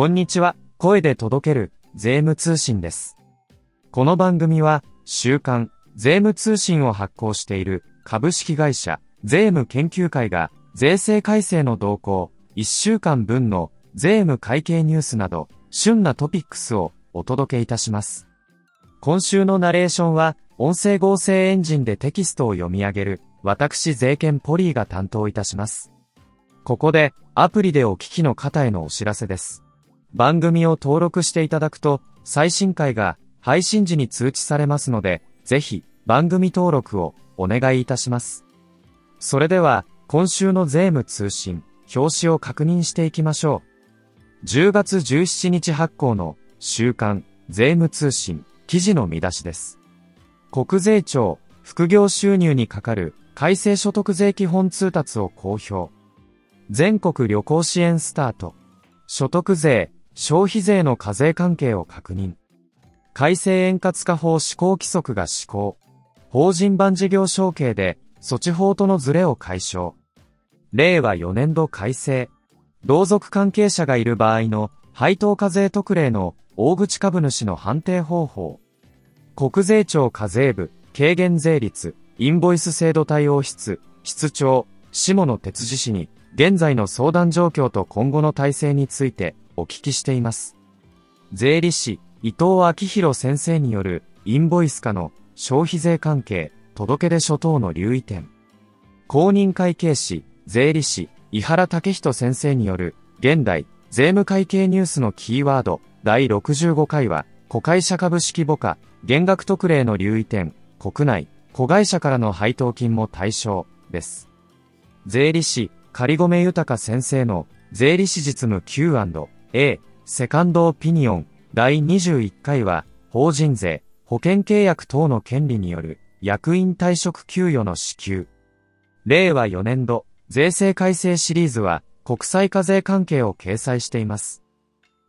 こんにちは、声で届ける税務通信です。この番組は、週刊税務通信を発行している株式会社税務研究会が税制改正の動向、1週間分の税務会計ニュースなど、旬なトピックスをお届けいたします。今週のナレーションは、音声合成エンジンでテキストを読み上げる、私税研ポリーが担当いたします。ここで、アプリでお聞きの方へのお知らせです。番組を登録していただくと、最新回が配信時に通知されますので、ぜひ番組登録をお願いいたします。それでは、今週の税務通信、表紙を確認していきましょう。10月17日発行の週刊税務通信記事の見出しです。国税庁副業収入にかかる改正所得税基本通達を公表。全国旅行支援スタート。所得税、消費税の課税関係を確認。改正円滑化法施行規則が施行。法人版事業承継で措置法とのズレを解消。令和4年度改正。同族関係者がいる場合の配当課税特例の大口株主の判定方法。国税庁課税部、軽減税率、インボイス制度対応室、室長、下野哲司氏に、現在の相談状況と今後の体制についてお聞きしています。税理士、伊藤明宏先生による、インボイス化の消費税関係、届出書等の留意点。公認会計士、税理士、伊原武人先生による、現代、税務会計ニュースのキーワード、第65回は、子会社株式母価、減額特例の留意点、国内、子会社からの配当金も対象、です。税理士、仮込豊先生の、税理士実務 Q&A、A セカンドオピニオン、第21回は、法人税、保険契約等の権利による、役員退職給与の支給。令和4年度、税制改正シリーズは、国際課税関係を掲載しています。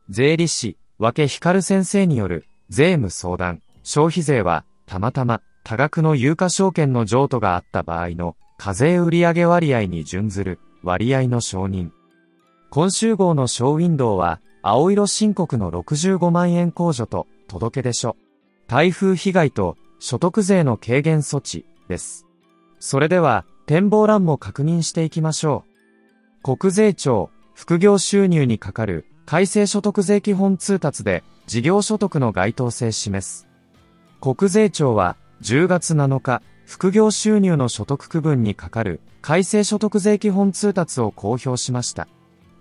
税理士、分け光先生による、税務相談、消費税は、たまたま、多額の有価証券の譲渡があった場合の、課税売上割合に準ずる、割合の承認。今週号のショーウィンドウは、青色申告の65万円控除と、届け出書。台風被害と、所得税の軽減措置、です。それでは、展望欄も確認していきましょう。国税庁、副業収入にかかる、改正所得税基本通達で、事業所得の該当性示す。国税庁は、10月7日、副業収入の所得区分にかかる、改正所得税基本通達を公表しました。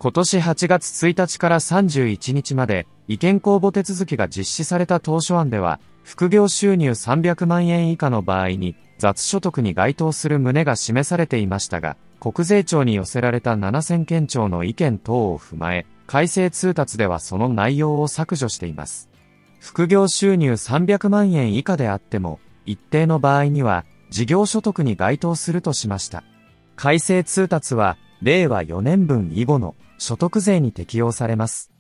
今年8月1日から31日まで、意見公募手続きが実施された当初案では、副業収入300万円以下の場合に、雑所得に該当する旨が示されていましたが、国税庁に寄せられた7000件庁の意見等を踏まえ、改正通達ではその内容を削除しています。副業収入300万円以下であっても、一定の場合には、事業所得に該当するとしました。改正通達は、令和4年分以後の所得税に適用されます。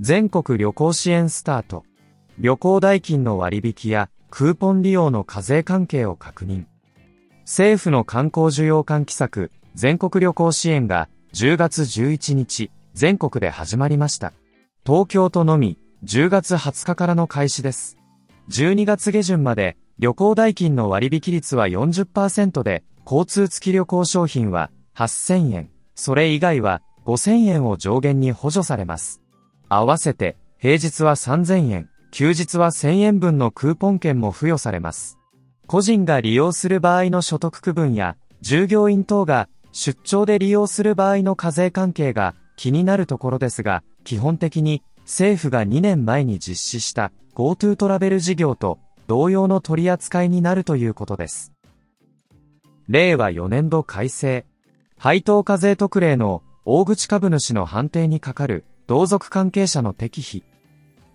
全国旅行支援スタート。旅行代金の割引やクーポン利用の課税関係を確認。政府の観光需要喚起策、全国旅行支援が10月11日、全国で始まりました。東京都のみ、10月20日からの開始です。12月下旬まで、旅行代金の割引率は40%で、交通付き旅行商品は8000円、それ以外は5000円を上限に補助されます。合わせて、平日は3000円、休日は1000円分のクーポン券も付与されます。個人が利用する場合の所得区分や、従業員等が出張で利用する場合の課税関係が気になるところですが、基本的に政府が2年前に実施した GoTo トラベル事業と同様の取り扱いになるということです。令和4年度改正。配当課税特例の大口株主の判定にかかる同族関係者の適否。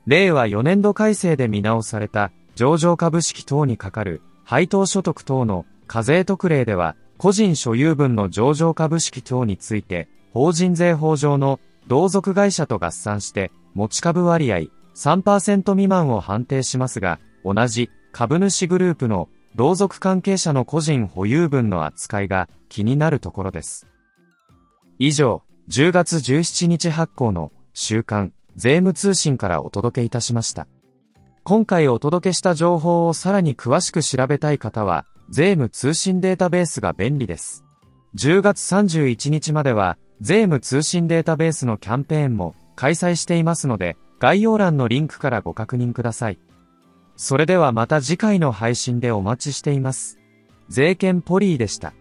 令和4年度改正で見直された上場株式等にかかる配当所得等の課税特例では、個人所有分の上場株式等について、法人税法上の同族会社と合算して、持ち株割合3%未満を判定しますが、同じ株主グループの同族関係者の個人保有分の扱いが気になるところです。以上、10月17日発行の週刊、税務通信からお届けいたしました。今回お届けした情報をさらに詳しく調べたい方は、税務通信データベースが便利です。10月31日までは、税務通信データベースのキャンペーンも開催していますので、概要欄のリンクからご確認ください。それではまた次回の配信でお待ちしています。税券ポリーでした。